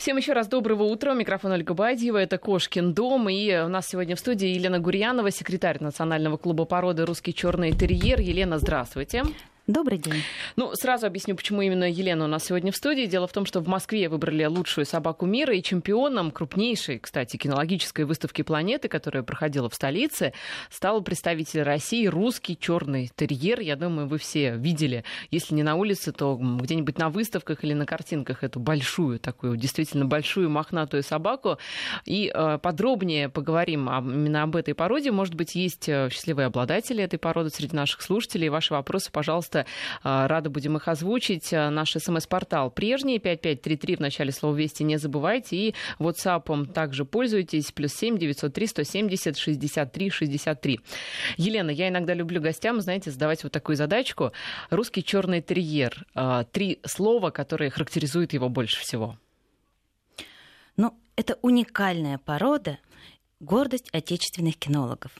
Всем еще раз доброго утра. Микрофон Ольга Бадьева. Это Кошкин дом. И у нас сегодня в студии Елена Гурьянова, секретарь Национального клуба породы «Русский черный терьер». Елена, здравствуйте. Добрый день. Ну, сразу объясню, почему именно Елена у нас сегодня в студии. Дело в том, что в Москве выбрали лучшую собаку мира и чемпионом крупнейшей, кстати, кинологической выставки планеты, которая проходила в столице, стал представитель России русский черный терьер. Я думаю, вы все видели, если не на улице, то где-нибудь на выставках или на картинках эту большую, такую действительно большую мохнатую собаку. И э, подробнее поговорим об, именно об этой породе. Может быть, есть э, счастливые обладатели этой породы среди наших слушателей. Ваши вопросы, пожалуйста, пожалуйста. А, рады будем их озвучить. А, наш смс-портал прежний, 5533 в начале слова «Вести» не забывайте. И WhatsApp также пользуйтесь. Плюс 7 903 170 63 63. Елена, я иногда люблю гостям, знаете, задавать вот такую задачку. Русский черный терьер. А, три слова, которые характеризуют его больше всего. Ну, это уникальная порода, гордость отечественных кинологов.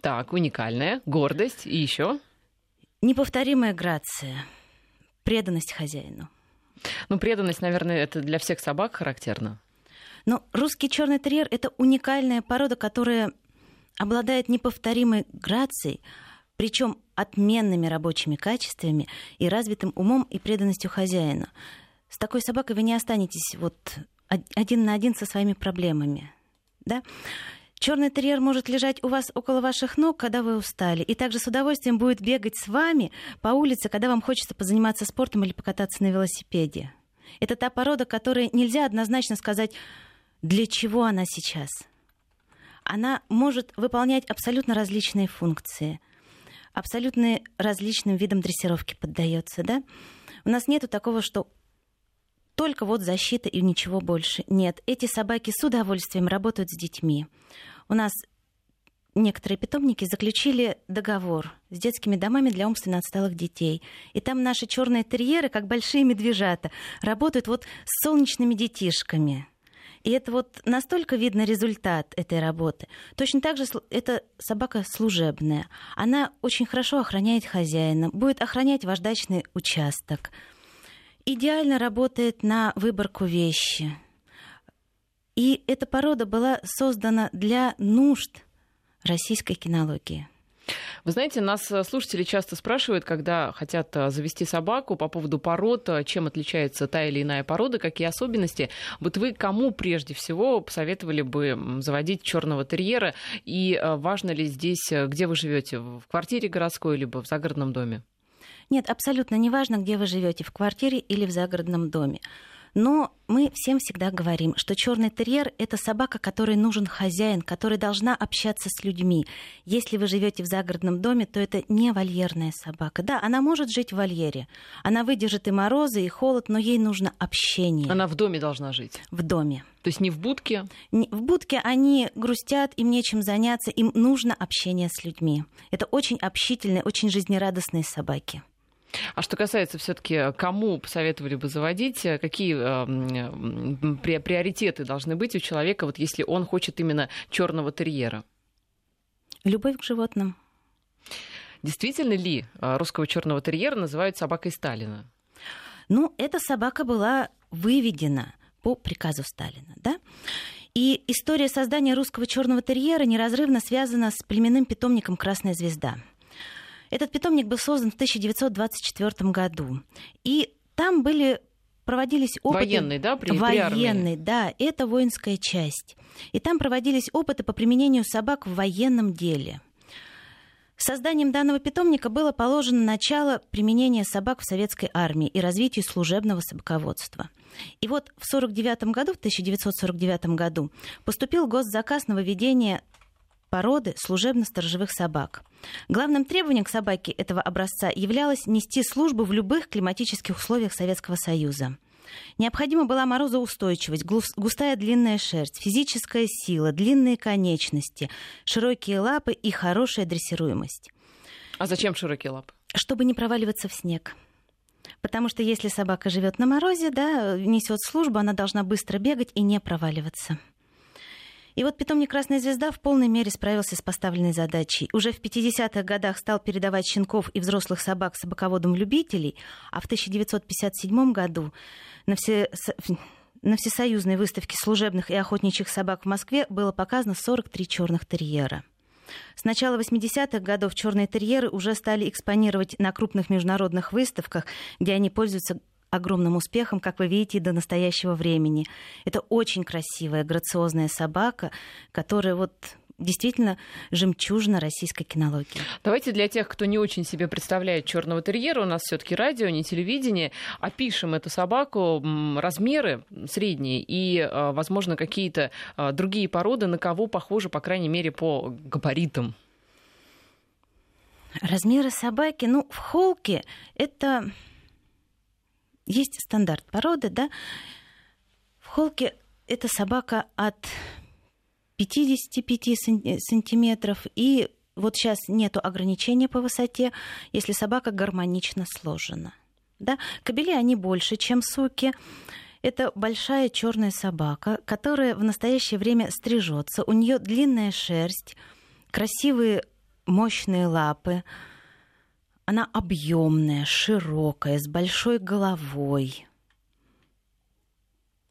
Так, уникальная, гордость и еще. Неповторимая грация, преданность хозяину. Ну, преданность, наверное, это для всех собак характерно. Но русский черный терьер это уникальная порода, которая обладает неповторимой грацией, причем отменными рабочими качествами и развитым умом и преданностью хозяину. С такой собакой вы не останетесь вот один на один со своими проблемами. Да? Черный терьер может лежать у вас около ваших ног, когда вы устали, и также с удовольствием будет бегать с вами по улице, когда вам хочется позаниматься спортом или покататься на велосипеде. Это та порода, которой нельзя однозначно сказать, для чего она сейчас. Она может выполнять абсолютно различные функции, абсолютно различным видам дрессировки поддается, да? У нас нету такого, что только вот защита и ничего больше. Нет, эти собаки с удовольствием работают с детьми. У нас некоторые питомники заключили договор с детскими домами для умственно отсталых детей. И там наши черные терьеры, как большие медвежата, работают вот с солнечными детишками. И это вот настолько видно результат этой работы. Точно так же это собака служебная. Она очень хорошо охраняет хозяина, будет охранять ваш дачный участок – идеально работает на выборку вещи. И эта порода была создана для нужд российской кинологии. Вы знаете, нас э, слушатели часто спрашивают, когда хотят э, завести собаку по поводу пород, э, чем отличается та или иная порода, какие особенности. Вот вы кому прежде всего посоветовали бы заводить черного терьера? И важно ли здесь, где вы живете, в квартире городской либо в загородном доме? Нет, абсолютно неважно, где вы живете, в квартире или в загородном доме. Но мы всем всегда говорим, что черный терьер это собака, которой нужен хозяин, которая должна общаться с людьми. Если вы живете в загородном доме, то это не вольерная собака. Да, она может жить в вольере. Она выдержит и морозы, и холод, но ей нужно общение. Она в доме должна жить. В доме. То есть не в будке? В будке они грустят, им нечем заняться, им нужно общение с людьми. Это очень общительные, очень жизнерадостные собаки. А что касается все-таки, кому посоветовали бы заводить, какие э, приоритеты должны быть у человека, вот если он хочет именно черного терьера? Любовь к животным. Действительно ли э, русского черного терьера называют собакой Сталина? Ну, эта собака была выведена по приказу Сталина, да? И история создания русского черного терьера неразрывно связана с племенным питомником Красная звезда. Этот питомник был создан в 1924 году. И там были проводились опыты... Военный, да? При, Военный, при да. Это воинская часть. И там проводились опыты по применению собак в военном деле. Созданием данного питомника было положено начало применения собак в советской армии и развитию служебного собаководства. И вот в 1949 году, в 1949 году поступил госзаказ на выведение породы служебно-сторожевых собак. Главным требованием к собаке этого образца являлось нести службу в любых климатических условиях Советского Союза. Необходима была морозоустойчивость, густая длинная шерсть, физическая сила, длинные конечности, широкие лапы и хорошая дрессируемость. А зачем широкие лапы? Чтобы не проваливаться в снег. Потому что если собака живет на морозе, да, несет службу, она должна быстро бегать и не проваливаться. И вот питомник «Красная звезда» в полной мере справился с поставленной задачей. Уже в 50-х годах стал передавать щенков и взрослых собак собаководам любителей, а в 1957 году на, все, на всесоюзной выставке служебных и охотничьих собак в Москве было показано 43 черных терьера. С начала 80-х годов черные терьеры уже стали экспонировать на крупных международных выставках, где они пользуются огромным успехом, как вы видите, до настоящего времени. Это очень красивая, грациозная собака, которая вот действительно жемчужина российской кинологии. Давайте для тех, кто не очень себе представляет черного терьера, у нас все-таки радио, не телевидение, опишем эту собаку, размеры средние и, а, возможно, какие-то а, другие породы, на кого похожи, по крайней мере, по габаритам. Размеры собаки, ну, в холке это есть стандарт породы, да. В холке это собака от 55 сантиметров. И вот сейчас нету ограничения по высоте, если собака гармонично сложена. Да? Кобели, они больше, чем суки. Это большая черная собака, которая в настоящее время стрижется. У нее длинная шерсть, красивые мощные лапы. Она объемная, широкая, с большой головой.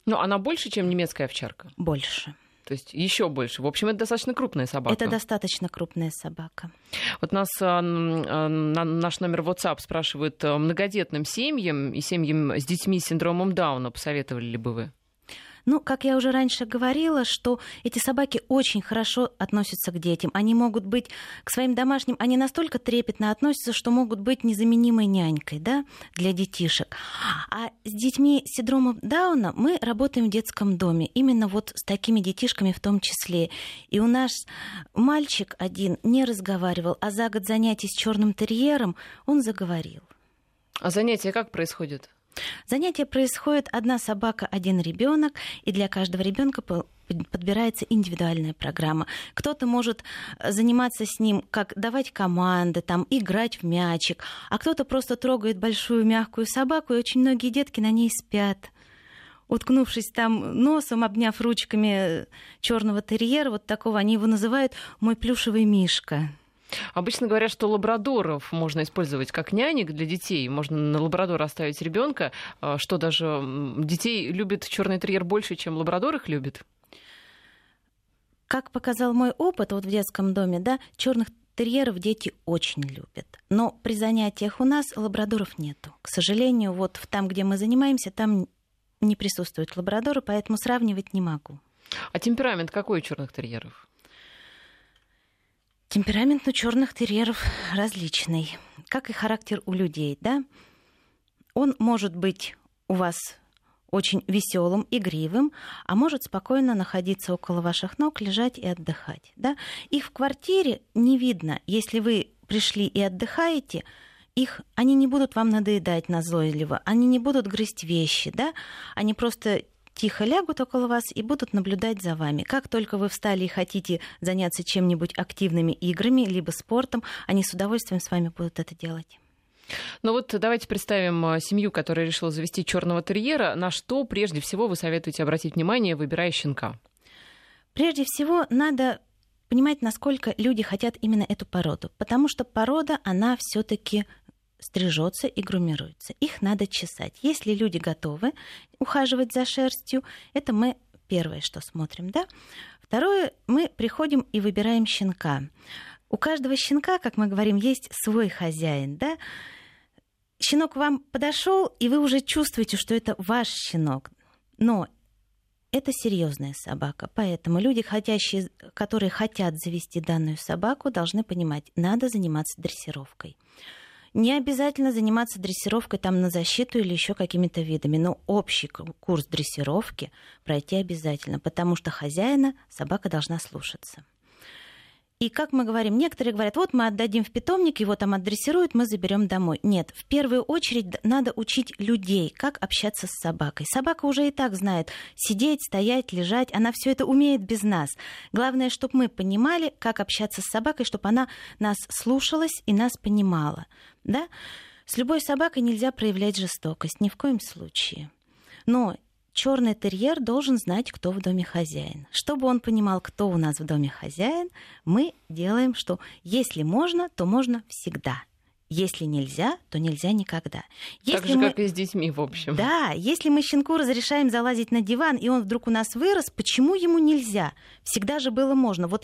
Ну, она больше, чем немецкая овчарка? Больше. То есть еще больше. В общем, это достаточно крупная собака. Это достаточно крупная собака. Вот нас а, а, наш номер WhatsApp спрашивает а, многодетным семьям и семьям с детьми с синдромом Дауна посоветовали ли бы вы? Ну, как я уже раньше говорила, что эти собаки очень хорошо относятся к детям. Они могут быть к своим домашним, они настолько трепетно относятся, что могут быть незаменимой нянькой да, для детишек. А с детьми с синдромом Дауна мы работаем в детском доме, именно вот с такими детишками в том числе. И у нас мальчик один не разговаривал, а за год занятий с черным терьером он заговорил. А занятия как происходят? Занятие происходит одна собака, один ребенок, и для каждого ребенка подбирается индивидуальная программа. Кто-то может э, заниматься с ним, как давать команды, там, играть в мячик, а кто-то просто трогает большую мягкую собаку, и очень многие детки на ней спят уткнувшись там носом, обняв ручками э, черного терьера, вот такого, они его называют мой плюшевый мишка. Обычно говорят, что лабрадоров можно использовать как нянек для детей. Можно на лабрадора оставить ребенка, а, что даже детей любит черный терьер больше, чем лабрадор их любит. Как показал мой опыт вот в детском доме, да, черных терьеров дети очень любят. Но при занятиях у нас лабрадоров нету. К сожалению, вот там, где мы занимаемся, там не присутствуют лабрадоры, поэтому сравнивать не могу. А темперамент какой у черных терьеров? Темперамент у черных терьеров различный, как и характер у людей, да? Он может быть у вас очень веселым, игривым, а может спокойно находиться около ваших ног, лежать и отдыхать. Да? Их в квартире не видно. Если вы пришли и отдыхаете, их, они не будут вам надоедать назойливо, они не будут грызть вещи, да? они просто тихо лягут около вас и будут наблюдать за вами. Как только вы встали и хотите заняться чем-нибудь активными играми, либо спортом, они с удовольствием с вами будут это делать. Ну вот давайте представим а, семью, которая решила завести черного терьера. На что прежде всего вы советуете обратить внимание, выбирая щенка? Прежде всего надо понимать, насколько люди хотят именно эту породу, потому что порода, она все-таки стрижется и грумируется. Их надо чесать. Если люди готовы ухаживать за шерстью, это мы первое, что смотрим, да. Второе, мы приходим и выбираем щенка. У каждого щенка, как мы говорим, есть свой хозяин, да. Щенок вам подошел, и вы уже чувствуете, что это ваш щенок. Но это серьезная собака, поэтому люди, хотящие, которые хотят завести данную собаку, должны понимать, надо заниматься дрессировкой. Не обязательно заниматься дрессировкой там на защиту или еще какими-то видами, но общий курс дрессировки пройти обязательно, потому что хозяина собака должна слушаться. И как мы говорим, некоторые говорят, вот мы отдадим в питомник, его там отдрессируют, мы заберем домой. Нет, в первую очередь надо учить людей, как общаться с собакой. Собака уже и так знает сидеть, стоять, лежать, она все это умеет без нас. Главное, чтобы мы понимали, как общаться с собакой, чтобы она нас слушалась и нас понимала. Да? С любой собакой нельзя проявлять жестокость, ни в коем случае. Но черный терьер должен знать, кто в доме хозяин. Чтобы он понимал, кто у нас в доме хозяин, мы делаем, что если можно, то можно всегда. Если нельзя, то нельзя никогда. Если так же, мы... как и с детьми, в общем. Да, если мы щенку разрешаем залазить на диван, и он вдруг у нас вырос, почему ему нельзя? Всегда же было можно. Вот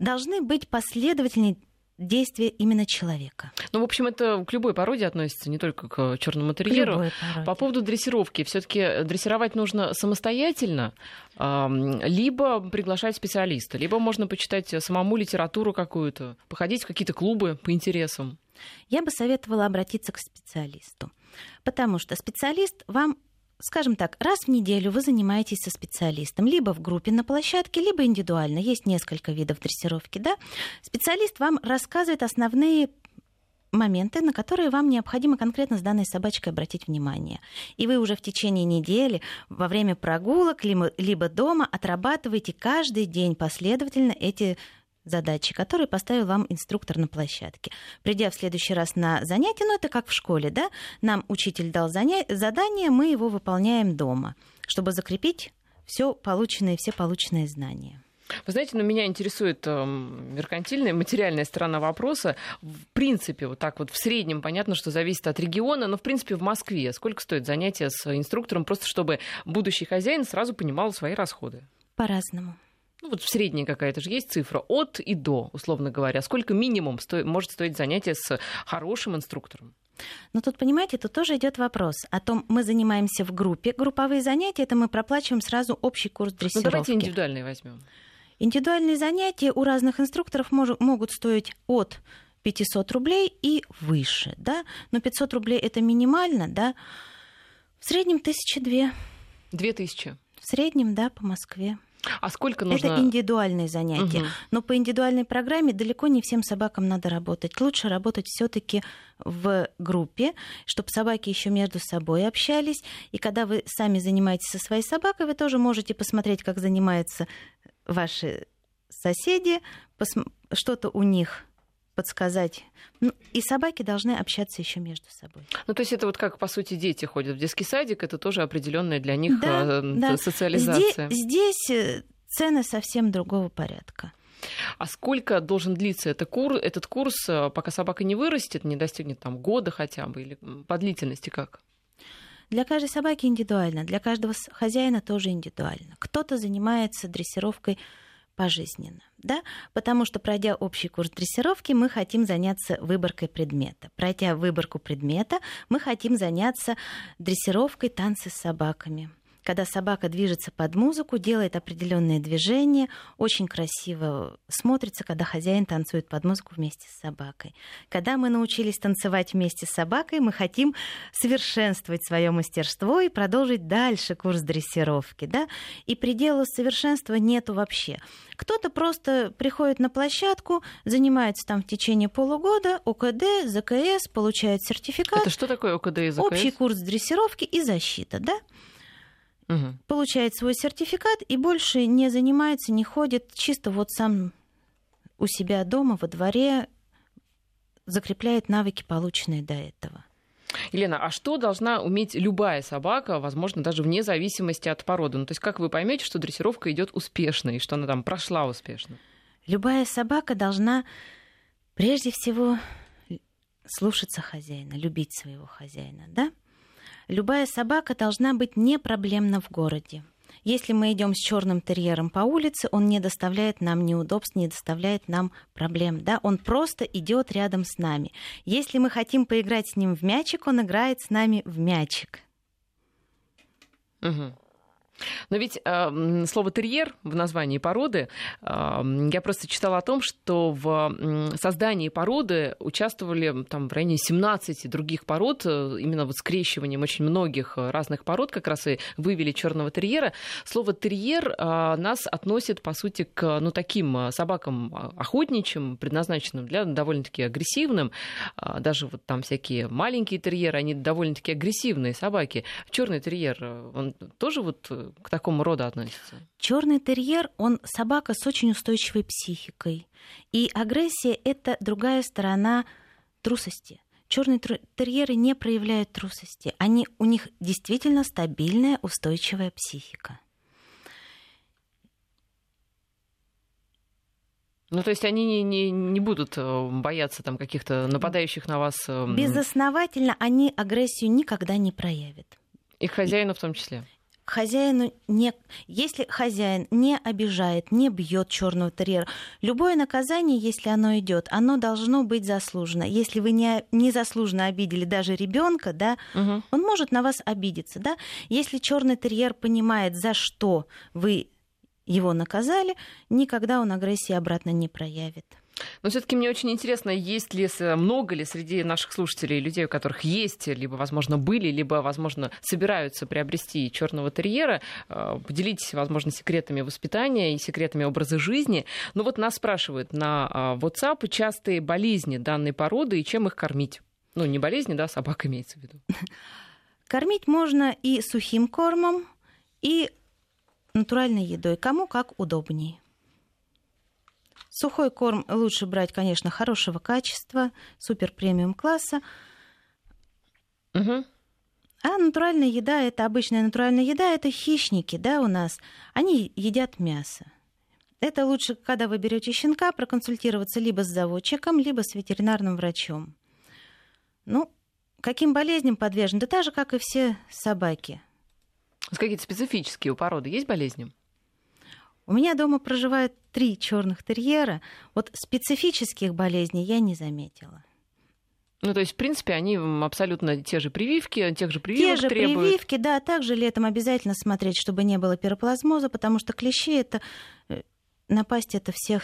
должны быть последовательные действия именно человека. Ну, в общем, это к любой породе относится, не только к черному терьеру. По поводу дрессировки, все-таки дрессировать нужно самостоятельно, либо приглашать специалиста, либо можно почитать самому литературу какую-то, походить в какие-то клубы по интересам. Я бы советовала обратиться к специалисту, потому что специалист вам скажем так, раз в неделю вы занимаетесь со специалистом, либо в группе на площадке, либо индивидуально. Есть несколько видов дрессировки, да? Специалист вам рассказывает основные моменты, на которые вам необходимо конкретно с данной собачкой обратить внимание. И вы уже в течение недели во время прогулок либо, либо дома отрабатываете каждый день последовательно эти задачи, которые поставил вам инструктор на площадке. Придя в следующий раз на занятие, ну это как в школе, да, нам учитель дал заня... задание, мы его выполняем дома, чтобы закрепить все полученные, все полученные знания. Вы знаете, но ну, меня интересует э, меркантильная, материальная сторона вопроса. В принципе, вот так вот в среднем, понятно, что зависит от региона, но в принципе в Москве сколько стоит занятие с инструктором, просто чтобы будущий хозяин сразу понимал свои расходы? По-разному ну вот в средней какая-то же есть цифра, от и до, условно говоря. Сколько минимум сто... может стоить занятие с хорошим инструктором? Но тут, понимаете, тут тоже идет вопрос о том, мы занимаемся в группе. Групповые занятия, это мы проплачиваем сразу общий курс дрессировки. Ну, давайте индивидуальные возьмем. Индивидуальные занятия у разных инструкторов мож- могут стоить от 500 рублей и выше, да, но 500 рублей это минимально, да, в среднем тысячи две. Две тысячи? В среднем, да, по Москве. А сколько нужно? Это индивидуальные занятия. Угу. Но по индивидуальной программе далеко не всем собакам надо работать. Лучше работать все-таки в группе, чтобы собаки еще между собой общались. И когда вы сами занимаетесь со своей собакой, вы тоже можете посмотреть, как занимаются ваши соседи, что-то у них подсказать. Ну, и собаки должны общаться еще между собой. Ну, то есть это вот как, по сути, дети ходят в детский садик, это тоже определенная для них да, э, да. социализация. Здесь, здесь э, цены совсем другого порядка. А сколько должен длиться это кур, этот курс, пока собака не вырастет, не достигнет там года хотя бы, или по длительности как? Для каждой собаки индивидуально, для каждого хозяина тоже индивидуально. Кто-то занимается дрессировкой пожизненно, да, потому что пройдя общий курс дрессировки, мы хотим заняться выборкой предмета. Пройдя выборку предмета, мы хотим заняться дрессировкой танцы с собаками когда собака движется под музыку, делает определенные движения, очень красиво смотрится, когда хозяин танцует под музыку вместе с собакой. Когда мы научились танцевать вместе с собакой, мы хотим совершенствовать свое мастерство и продолжить дальше курс дрессировки. Да? И предела совершенства нету вообще. Кто-то просто приходит на площадку, занимается там в течение полугода, ОКД, ЗКС, получает сертификат. Это что такое ОКД и ЗКС? Общий курс дрессировки и защита, да? Угу. получает свой сертификат и больше не занимается, не ходит, чисто вот сам у себя дома, во дворе закрепляет навыки, полученные до этого. Елена, а что должна уметь любая собака, возможно, даже вне зависимости от породы? Ну, то есть как вы поймете, что дрессировка идет успешно и что она там прошла успешно? Любая собака должна прежде всего слушаться хозяина, любить своего хозяина, да? Любая собака должна быть не проблемна в городе. Если мы идем с черным терьером по улице, он не доставляет нам неудобств, не доставляет нам проблем. Да? Он просто идет рядом с нами. Если мы хотим поиграть с ним в мячик, он играет с нами в мячик. Угу. Но ведь э, слово терьер в названии породы, э, я просто читала о том, что в создании породы участвовали там в районе 17 других пород, э, именно вот скрещиванием очень многих разных пород, как раз и вывели черного терьера. Слово терьер э, нас относит, по сути, к ну, таким э, собакам а, охотничьим, предназначенным для довольно-таки агрессивным. Э, даже вот там всякие маленькие терьеры, они довольно-таки агрессивные собаки. Черный терьер, э, он тоже вот к такому роду относится? Черный терьер, он собака с очень устойчивой психикой. И агрессия — это другая сторона трусости. Черные терьеры не проявляют трусости. Они, у них действительно стабильная, устойчивая психика. Ну, то есть они не, не, не будут э, бояться там каких-то нападающих на вас. Эм, Безосновательно они агрессию никогда не проявят. И хозяину в том числе хозяину не... Если хозяин не обижает, не бьет черного терьера, любое наказание, если оно идет, оно должно быть заслужено. Если вы не, незаслуженно обидели даже ребенка, да, угу. он может на вас обидеться, да. Если черный терьер понимает, за что вы его наказали, никогда он агрессии обратно не проявит. Но все-таки мне очень интересно, есть ли много ли среди наших слушателей людей, у которых есть, либо, возможно, были, либо, возможно, собираются приобрести черного терьера. Э, поделитесь, возможно, секретами воспитания и секретами образа жизни. Но вот нас спрашивают на э, WhatsApp частые болезни данной породы и чем их кормить. Ну, не болезни, да, собак имеется в виду. Кормить можно и сухим кормом, и натуральной едой. Кому как удобнее. Сухой корм лучше брать, конечно, хорошего качества, супер премиум класса. Угу. А натуральная еда, это обычная натуральная еда, это хищники, да, у нас. Они едят мясо. Это лучше, когда вы берете щенка, проконсультироваться либо с заводчиком, либо с ветеринарным врачом. Ну, каким болезням подвержены? Да так же, как и все собаки. Какие-то специфические у породы есть болезни? У меня дома проживает три черных терьера. Вот специфических болезней я не заметила. Ну, то есть, в принципе, они абсолютно те же прививки, тех же прививок Те же требуют. прививки, да. Также летом обязательно смотреть, чтобы не было пироплазмоза, потому что клещи — это э, напасть это всех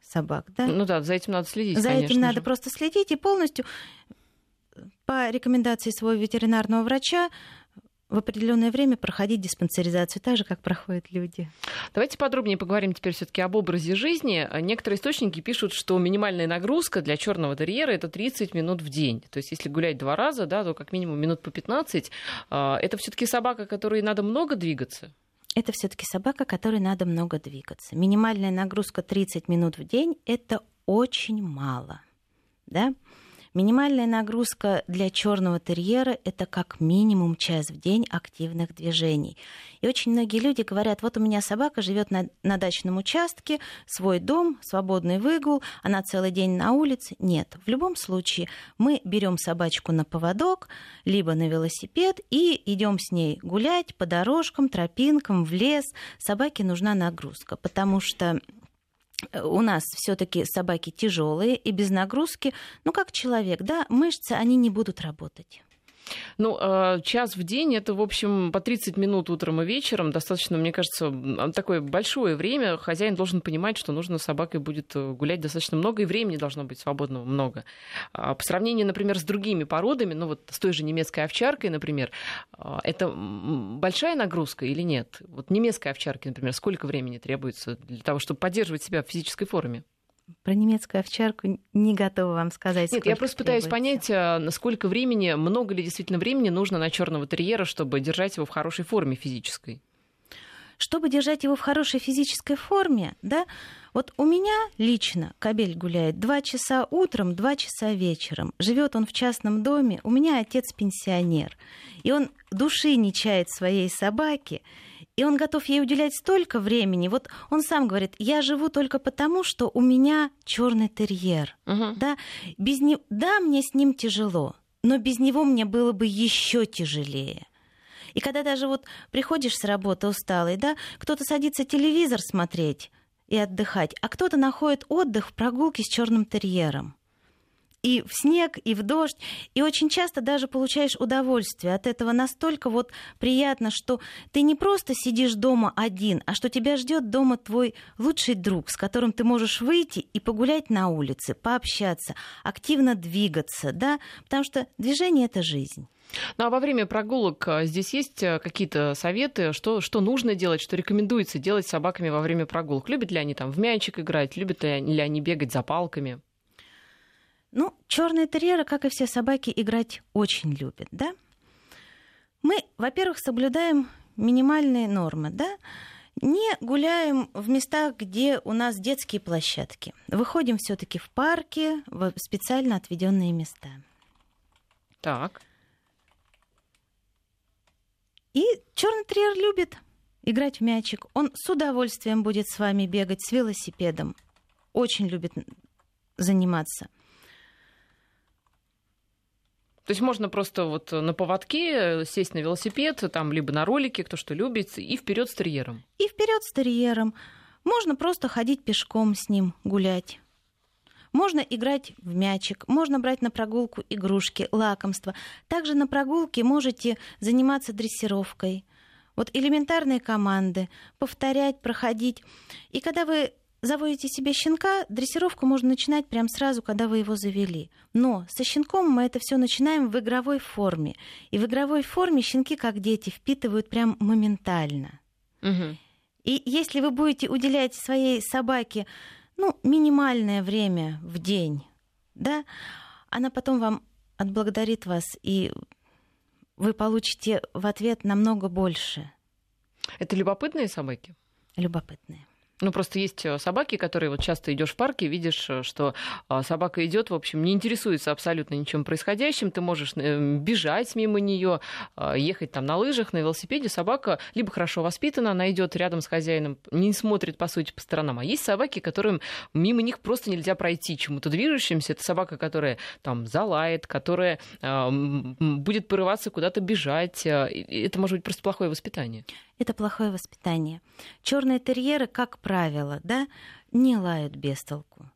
собак, да? Ну да, за этим надо следить, За этим же. надо просто следить и полностью по рекомендации своего ветеринарного врача в определенное время проходить диспансеризацию, так же, как проходят люди. Давайте подробнее поговорим теперь все-таки об образе жизни. Некоторые источники пишут, что минимальная нагрузка для черного терьера это 30 минут в день. То есть, если гулять два раза, да, то как минимум минут по 15. А, это все-таки собака, которой надо много двигаться. Это все-таки собака, которой надо много двигаться. Минимальная нагрузка 30 минут в день это очень мало. Да? Минимальная нагрузка для черного терьера – это как минимум час в день активных движений. И очень многие люди говорят, вот у меня собака живет на, на дачном участке, свой дом, свободный выгул, она целый день на улице. Нет, в любом случае мы берем собачку на поводок, либо на велосипед и идем с ней гулять по дорожкам, тропинкам, в лес. Собаке нужна нагрузка, потому что у нас все-таки собаки тяжелые и без нагрузки, ну как человек, да, мышцы, они не будут работать. Ну, а, час в день это, в общем, по 30 минут утром и вечером. Достаточно, мне кажется, такое большое время. Хозяин должен понимать, что нужно с собакой будет э, гулять достаточно много, и времени должно быть свободного много. А, по сравнению, например, с другими породами, ну вот с той же немецкой овчаркой, например, а, это большая нагрузка или нет? Вот немецкой овчарке, например, сколько времени требуется для того, чтобы поддерживать себя в физической форме? Про немецкую овчарку не готова вам сказать. Нет, я просто пытаюсь понять, а, насколько времени, много ли действительно времени нужно на черного терьера, чтобы держать его в хорошей форме физической. Чтобы держать его в хорошей физической форме, да, вот у меня лично кабель гуляет два часа утром, два часа вечером. Живет он в частном доме. У меня отец пенсионер. И он души не чает своей собаки и он готов ей уделять столько времени. Вот он сам говорит, я живу только потому, что у меня черный терьер. Угу. Да? Без не... да, мне с ним тяжело, но без него мне было бы еще тяжелее. И когда даже вот приходишь с работы усталый, да, кто-то садится телевизор смотреть и отдыхать, а кто-то находит отдых в прогулке с черным терьером и в снег, и в дождь. И очень часто даже получаешь удовольствие от этого настолько вот приятно, что ты не просто сидишь дома один, а что тебя ждет дома твой лучший друг, с которым ты можешь выйти и погулять на улице, пообщаться, активно двигаться, да, потому что движение это жизнь. Ну а во время прогулок а, здесь есть а, какие-то советы, что, что нужно делать, что рекомендуется делать с собаками во время прогулок? Любят ли они там в мячик играть, любят ли они бегать за палками? Ну, черные терьеры, как и все собаки, играть очень любят, да? Мы, во-первых, соблюдаем минимальные нормы, да? Не гуляем в местах, где у нас детские площадки. Выходим все-таки в парки, в специально отведенные места. Так. И черный терьер любит играть в мячик. Он с удовольствием будет с вами бегать с велосипедом. Очень любит заниматься. То есть можно просто вот на поводке сесть на велосипед, там, либо на ролике, кто что любит, и вперед с терьером. И вперед с терьером. Можно просто ходить пешком с ним, гулять. Можно играть в мячик, можно брать на прогулку игрушки, лакомства. Также на прогулке можете заниматься дрессировкой. Вот элементарные команды, повторять, проходить. И когда вы заводите себе щенка, дрессировку можно начинать прямо сразу, когда вы его завели. Но со щенком мы это все начинаем в игровой форме. И в игровой форме щенки, как дети, впитывают прям моментально. Угу. И если вы будете уделять своей собаке ну, минимальное время в день, да, она потом вам отблагодарит вас, и вы получите в ответ намного больше. Это любопытные собаки? Любопытные. Ну, просто есть э, собаки, которые вот часто идешь в парке, видишь, э, что а, собака идет, в общем, не интересуется абсолютно ничем происходящим. Ты можешь э, бежать мимо нее, а, ехать там на лыжах, на велосипеде. Собака либо хорошо воспитана, она идет рядом с хозяином, не смотрит, по сути, по сторонам. А есть собаки, которым мимо них просто нельзя пройти чему-то движущимся. Это собака, которая там залает, которая а, будет порываться куда-то бежать. Это может быть просто плохое воспитание это плохое воспитание. Черные терьеры, как правило, да, не лают без толку.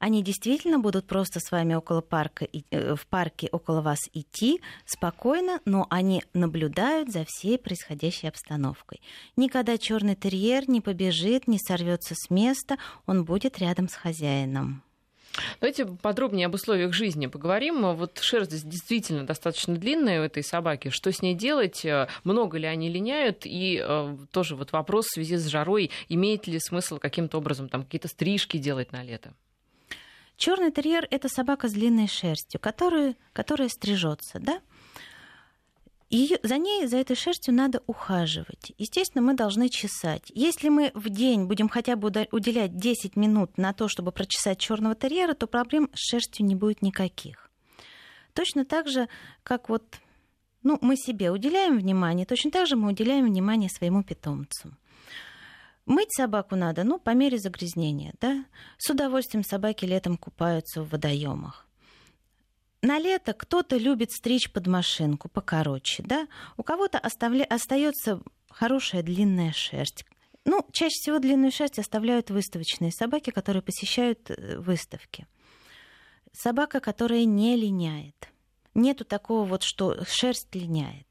Они действительно будут просто с вами около парка, э, в парке около вас идти спокойно, но они наблюдают за всей происходящей обстановкой. Никогда черный терьер не побежит, не сорвется с места, он будет рядом с хозяином. Давайте подробнее об условиях жизни поговорим. Вот шерсть действительно достаточно длинная у этой собаки. Что с ней делать? Много ли они линяют? И э, тоже вот вопрос в связи с жарой. Имеет ли смысл каким-то образом там какие-то стрижки делать на лето? Черный терьер это собака с длинной шерстью, которая, которая стрижется, да? И за ней, за этой шерстью надо ухаживать. Естественно, мы должны чесать. Если мы в день будем хотя бы уделять 10 минут на то, чтобы прочесать черного терьера, то проблем с шерстью не будет никаких. Точно так же, как вот ну, мы себе уделяем внимание, точно так же мы уделяем внимание своему питомцу. Мыть собаку надо, ну, по мере загрязнения, да. С удовольствием собаки летом купаются в водоемах на лето кто-то любит стричь под машинку покороче, да, у кого-то оставля... остается хорошая длинная шерсть. Ну, чаще всего длинную шерсть оставляют выставочные собаки, которые посещают э, выставки. Собака, которая не линяет. Нету такого вот, что шерсть линяет.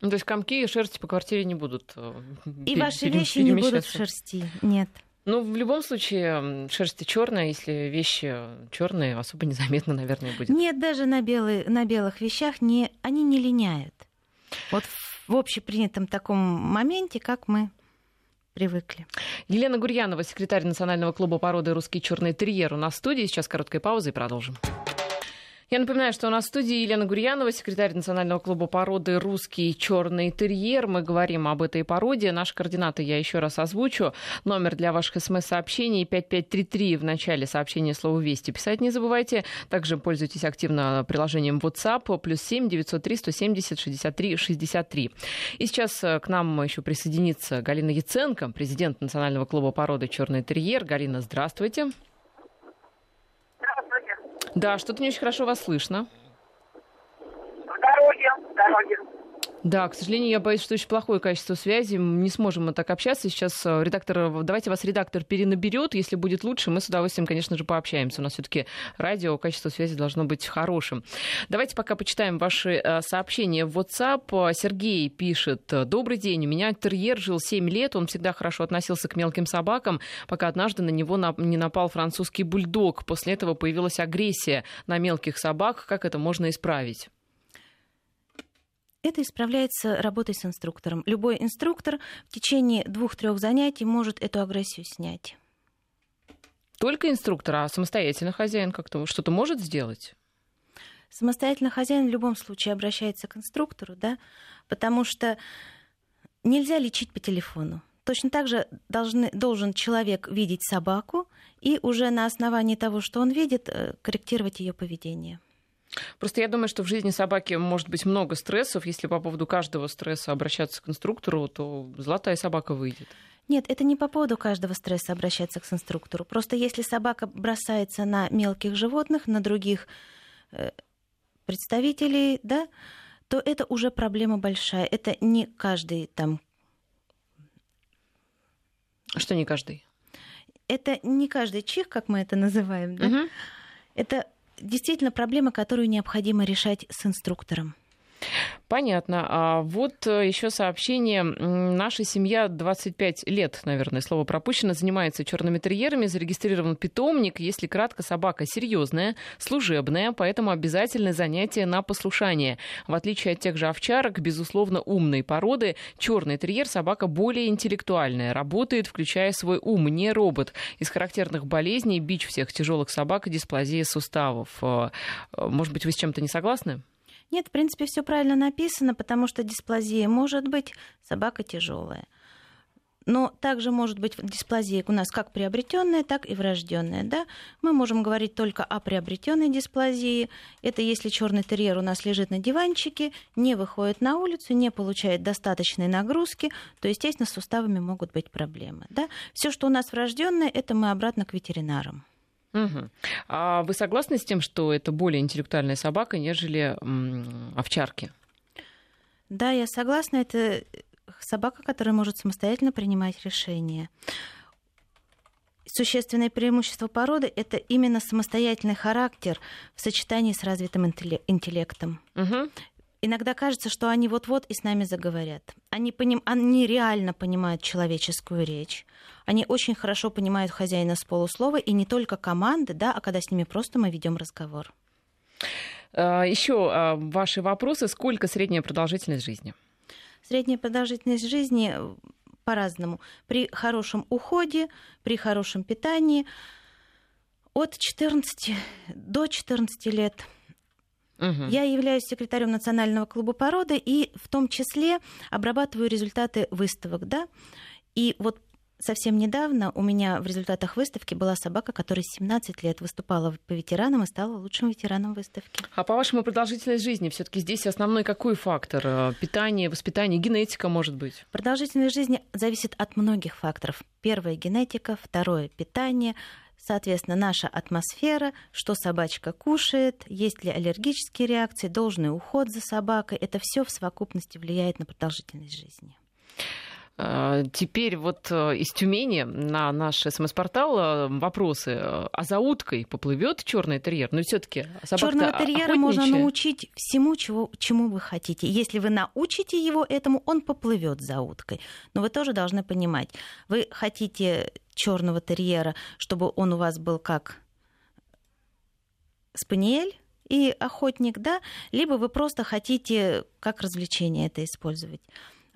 Ну, то есть комки и шерсти по квартире не будут. Э, и ваши вещи не будут в шерсти. Нет. Ну, в любом случае, шерсть черная, если вещи черные, особо незаметно, наверное, будет. Нет, даже на, белые, на белых вещах не, они не линяют. Вот в общепринятом таком моменте, как мы привыкли. Елена Гурьянова, секретарь Национального клуба породы «Русский черный терьер» у нас в студии. Сейчас короткая пауза и продолжим. Я напоминаю, что у нас в студии Елена Гурьянова, секретарь Национального клуба породы «Русский черный терьер». Мы говорим об этой породе. Наши координаты я еще раз озвучу. Номер для ваших смс-сообщений 5533. В начале сообщения слово «Вести» писать не забывайте. Также пользуйтесь активно приложением WhatsApp. Плюс 7 903 170 63 63. И сейчас э, к нам еще присоединится Галина Яценко, президент Национального клуба породы «Черный терьер». Галина, здравствуйте. Да, что-то не очень хорошо вас слышно. В дороге, в дороге. Да, к сожалению, я боюсь, что очень плохое качество связи. Не сможем мы так общаться. Сейчас э, редактор, давайте вас редактор перенаберет. Если будет лучше, мы с удовольствием, конечно же, пообщаемся. У нас все-таки радио, качество связи должно быть хорошим. Давайте пока почитаем ваши э, сообщения в WhatsApp. Сергей пишет. Добрый день. У меня терьер жил 7 лет. Он всегда хорошо относился к мелким собакам, пока однажды на него не напал французский бульдог. После этого появилась агрессия на мелких собак. Как это можно исправить? Это исправляется работой с инструктором. Любой инструктор в течение двух-трех занятий может эту агрессию снять. Только инструктор, а самостоятельно хозяин как-то что-то может сделать? Самостоятельно хозяин в любом случае обращается к инструктору, да, потому что нельзя лечить по телефону. Точно так же должны, должен человек видеть собаку и уже на основании того, что он видит, э, корректировать ее поведение. Просто я думаю, что в жизни собаки может быть много стрессов. Если по поводу каждого стресса обращаться к инструктору, то золотая собака выйдет. Нет, это не по поводу каждого стресса обращаться к инструктору. Просто если собака бросается на мелких животных, на других э, представителей, да, то это уже проблема большая. Это не каждый там. Что не каждый? Это не каждый чих, как мы это называем, да. Мгм. Это действительно проблема, которую необходимо решать с инструктором. Понятно. А вот еще сообщение. Наша семья 25 лет, наверное, слово пропущено, занимается черными терьерами, зарегистрирован питомник. Если кратко, собака серьезная, служебная, поэтому обязательны занятия на послушание. В отличие от тех же овчарок, безусловно, умной породы, черный терьер собака более интеллектуальная, работает, включая свой ум, не робот. Из характерных болезней бич всех тяжелых собак дисплазия суставов. Э, э, Может быть, вы с чем-то не согласны? Нет, в принципе, все правильно написано, потому что дисплазия может быть, собака тяжелая. Но также может быть дисплазия у нас как приобретенная, так и врожденная. Да? Мы можем говорить только о приобретенной дисплазии. Это если черный терьер у нас лежит на диванчике, не выходит на улицу, не получает достаточной нагрузки, то, естественно, с суставами могут быть проблемы. Да? Все, что у нас врожденное, это мы обратно к ветеринарам. Мгм. А вы согласны с тем, что это более интеллектуальная собака, нежели м, овчарки? Да, я согласна, это собака, которая может самостоятельно принимать решения. Существенное преимущество породы – это именно самостоятельный характер в сочетании с развитым интелле- интеллектом. Мгм. Иногда кажется, что они вот-вот и с нами заговорят. Они, поним... они реально понимают человеческую речь. Они очень хорошо понимают хозяина с полуслова, и не только команды, да, а когда с ними просто мы ведем разговор. Еще а, ваши вопросы. Сколько средняя продолжительность жизни? Средняя продолжительность жизни э, по-разному. При хорошем уходе, при хорошем питании от 14 до 14 лет. Мгм. Я являюсь секретарем Национального клуба породы и в том числе обрабатываю результаты выставок, да. И вот совсем недавно у меня в результатах выставки была собака, которая 17 лет выступала по ветеранам и стала лучшим ветераном выставки. А по-вашему, продолжительность жизни все-таки здесь основной какой фактор? Э, Питание, воспитание, генетика, может быть? Продолжительность жизни зависит от многих факторов. Первое – генетика, второе – питание, соответственно, наша атмосфера, что собачка кушает, есть ли аллергические реакции, должный уход за собакой. Это все в совокупности влияет на продолжительность жизни. А, Теперь вот э, из Тюмени на наш СМС-портал э, вопросы. э, А за уткой поплывет черный терьер? Но все-таки Черного терьера можно научить всему, чего, чему вы хотите. Если вы научите его этому, он поплывет за уткой. Но вы тоже должны понимать, вы хотите черного терьера, чтобы он у вас был как спаниель и охотник, да, либо вы просто хотите как развлечение это использовать.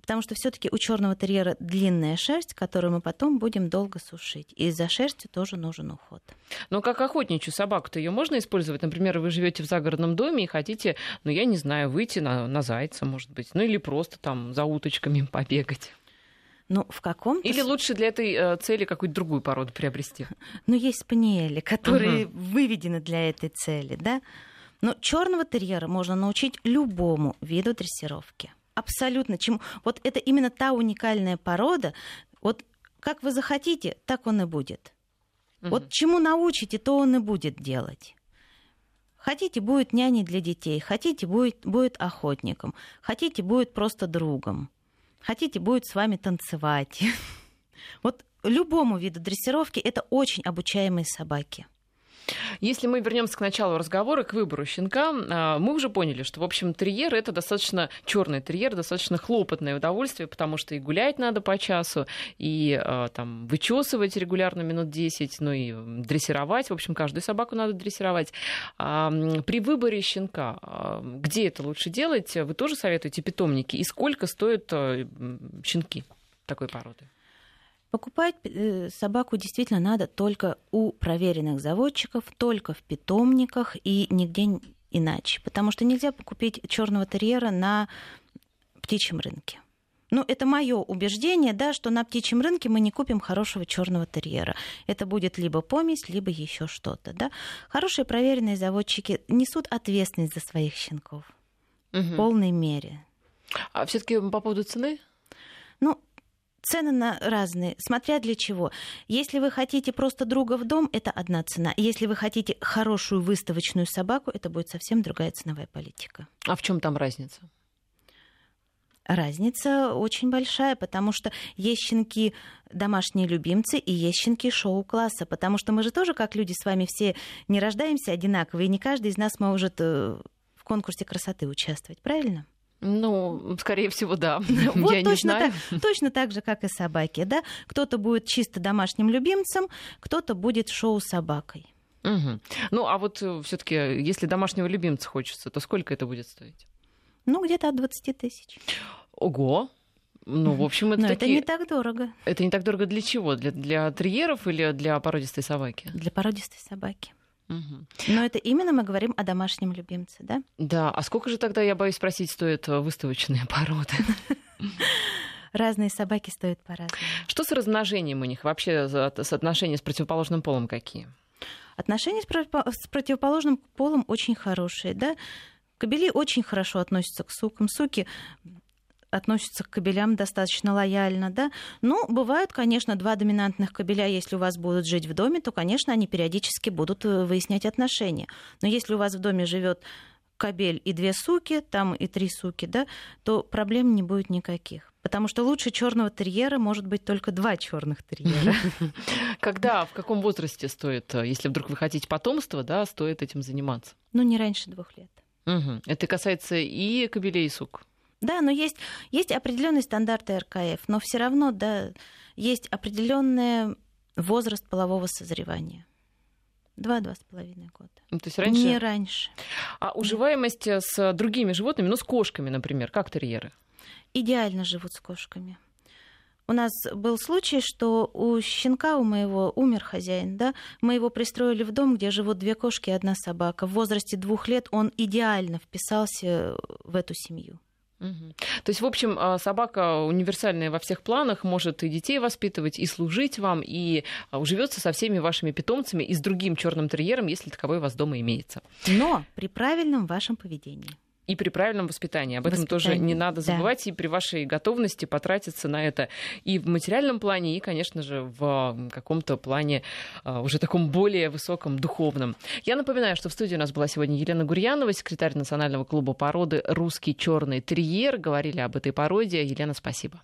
Потому что все-таки у черного терьера длинная шерсть, которую мы потом будем долго сушить. И за шерстью тоже нужен уход. Но как охотничью собаку-то ее можно использовать? Например, вы живете в загородном доме и хотите, ну, я не знаю, выйти на, на зайца, может быть, ну или просто там за уточками побегать. Ну, в каком-то... Или лучше для этой э, цели какую-то другую породу приобрести? Ну, есть спаниели, которые выведены для этой цели, да? Но черного терьера можно научить любому виду дрессировки. Абсолютно. Чему... Вот это именно та уникальная порода. Вот как вы захотите, так он и будет. Вот чему научите, то он и будет делать. Хотите, будет няней для детей, хотите, будет, будет охотником, хотите, будет просто другом, хотите, будет с вами танцевать. Вот любому виду дрессировки это очень обучаемые собаки. Если мы вернемся к началу разговора, к выбору щенка, а, мы уже поняли, что, в общем, терьер это достаточно черный терьер, достаточно хлопотное удовольствие, потому что и гулять надо по часу, и а, там вычесывать регулярно минут 10, ну и дрессировать. В общем, каждую собаку надо дрессировать. А, При выборе щенка, где это лучше делать, вы тоже советуете питомники? И сколько стоят щенки такой породы? Покупать э, собаку действительно надо только у проверенных заводчиков, только в питомниках и нигде иначе. Потому что нельзя купить черного терьера на птичьем рынке. Ну, это мое убеждение, да, что на птичьем рынке мы не купим хорошего черного терьера. Это будет либо помесь, либо еще что-то, да. Хорошие проверенные заводчики несут ответственность за своих щенков угу. в полной мере. А все-таки по поводу цены? Ну, цены на разные, смотря для чего. Если вы хотите просто друга в дом, это одна цена. Если вы хотите хорошую выставочную собаку, это будет совсем другая ценовая политика. А в чем там разница? Разница очень большая, потому что есть щенки домашние любимцы и есть щенки шоу-класса, потому что мы же тоже, как люди с вами все, не рождаемся одинаковые, и не каждый из нас может э, в конкурсе красоты участвовать, правильно? Ну, скорее всего, да. Вот Я точно, Так, точно так же, как и собаки. Да? Кто-то будет чисто домашним любимцем, кто-то будет шоу-собакой. Угу. Ну, а вот э, все-таки, если домашнего любимца хочется, то сколько это будет стоить? Ну, где-то от 20 тысяч. Ого! Ну, в общем, это, Но такие... это не так дорого. Это не так дорого для чего? Для, для терьеров или для породистой собаки? Для породистой собаки. Угу. Но это именно мы говорим о домашнем любимце, да? Да. А сколько же тогда, я боюсь спросить, стоят выставочные породы? Разные собаки стоят по-разному. Что с размножением у них? Вообще соотношения с противоположным полом какие? Отношения с противоположным полом очень хорошие, да? Кобели очень хорошо относятся к сукам. Суки относятся к кабелям достаточно лояльно, да. Ну, бывают, конечно, два доминантных кабеля, если у вас будут жить в доме, то, конечно, они периодически будут э, выяснять отношения. Но если у вас в доме живет кабель и две суки, там и три суки, да, то проблем не будет никаких. Потому что лучше черного терьера может быть только два черных терьера. Когда, в каком возрасте стоит, э, если вдруг вы хотите потомство, да, стоит этим заниматься? Ну, не раньше двух лет. Угу. Это касается и кобелей, и сук. Да, но есть, есть определенные стандарты РКФ, но все равно да, есть определенный возраст полового созревания. Два-два с половиной года. Ну, то есть раньше... Не раньше. А уживаемость с другими животными, ну, с кошками, например, как терьеры? Идеально живут с кошками. У нас был случай, что у щенка у моего умер хозяин, да, мы его пристроили в дом, где живут две кошки и одна собака. В возрасте двух лет он идеально вписался в эту семью. Угу. То есть, в общем, а, собака универсальная во всех планах, может и детей воспитывать, и служить вам, и а, уживется со всеми вашими питомцами, и с другим черным терьером, если таковой у вас дома имеется. Но при правильном вашем поведении и при правильном воспитании. Об этом тоже не надо забывать. Да. И при вашей готовности потратиться на это и в материальном плане, и, конечно же, в каком-то плане а, уже таком более высоком духовном. Я напоминаю, что в студии у нас была сегодня Елена Гурьянова, секретарь Национального клуба породы «Русский черный терьер». Говорили об этой породе. Елена, спасибо.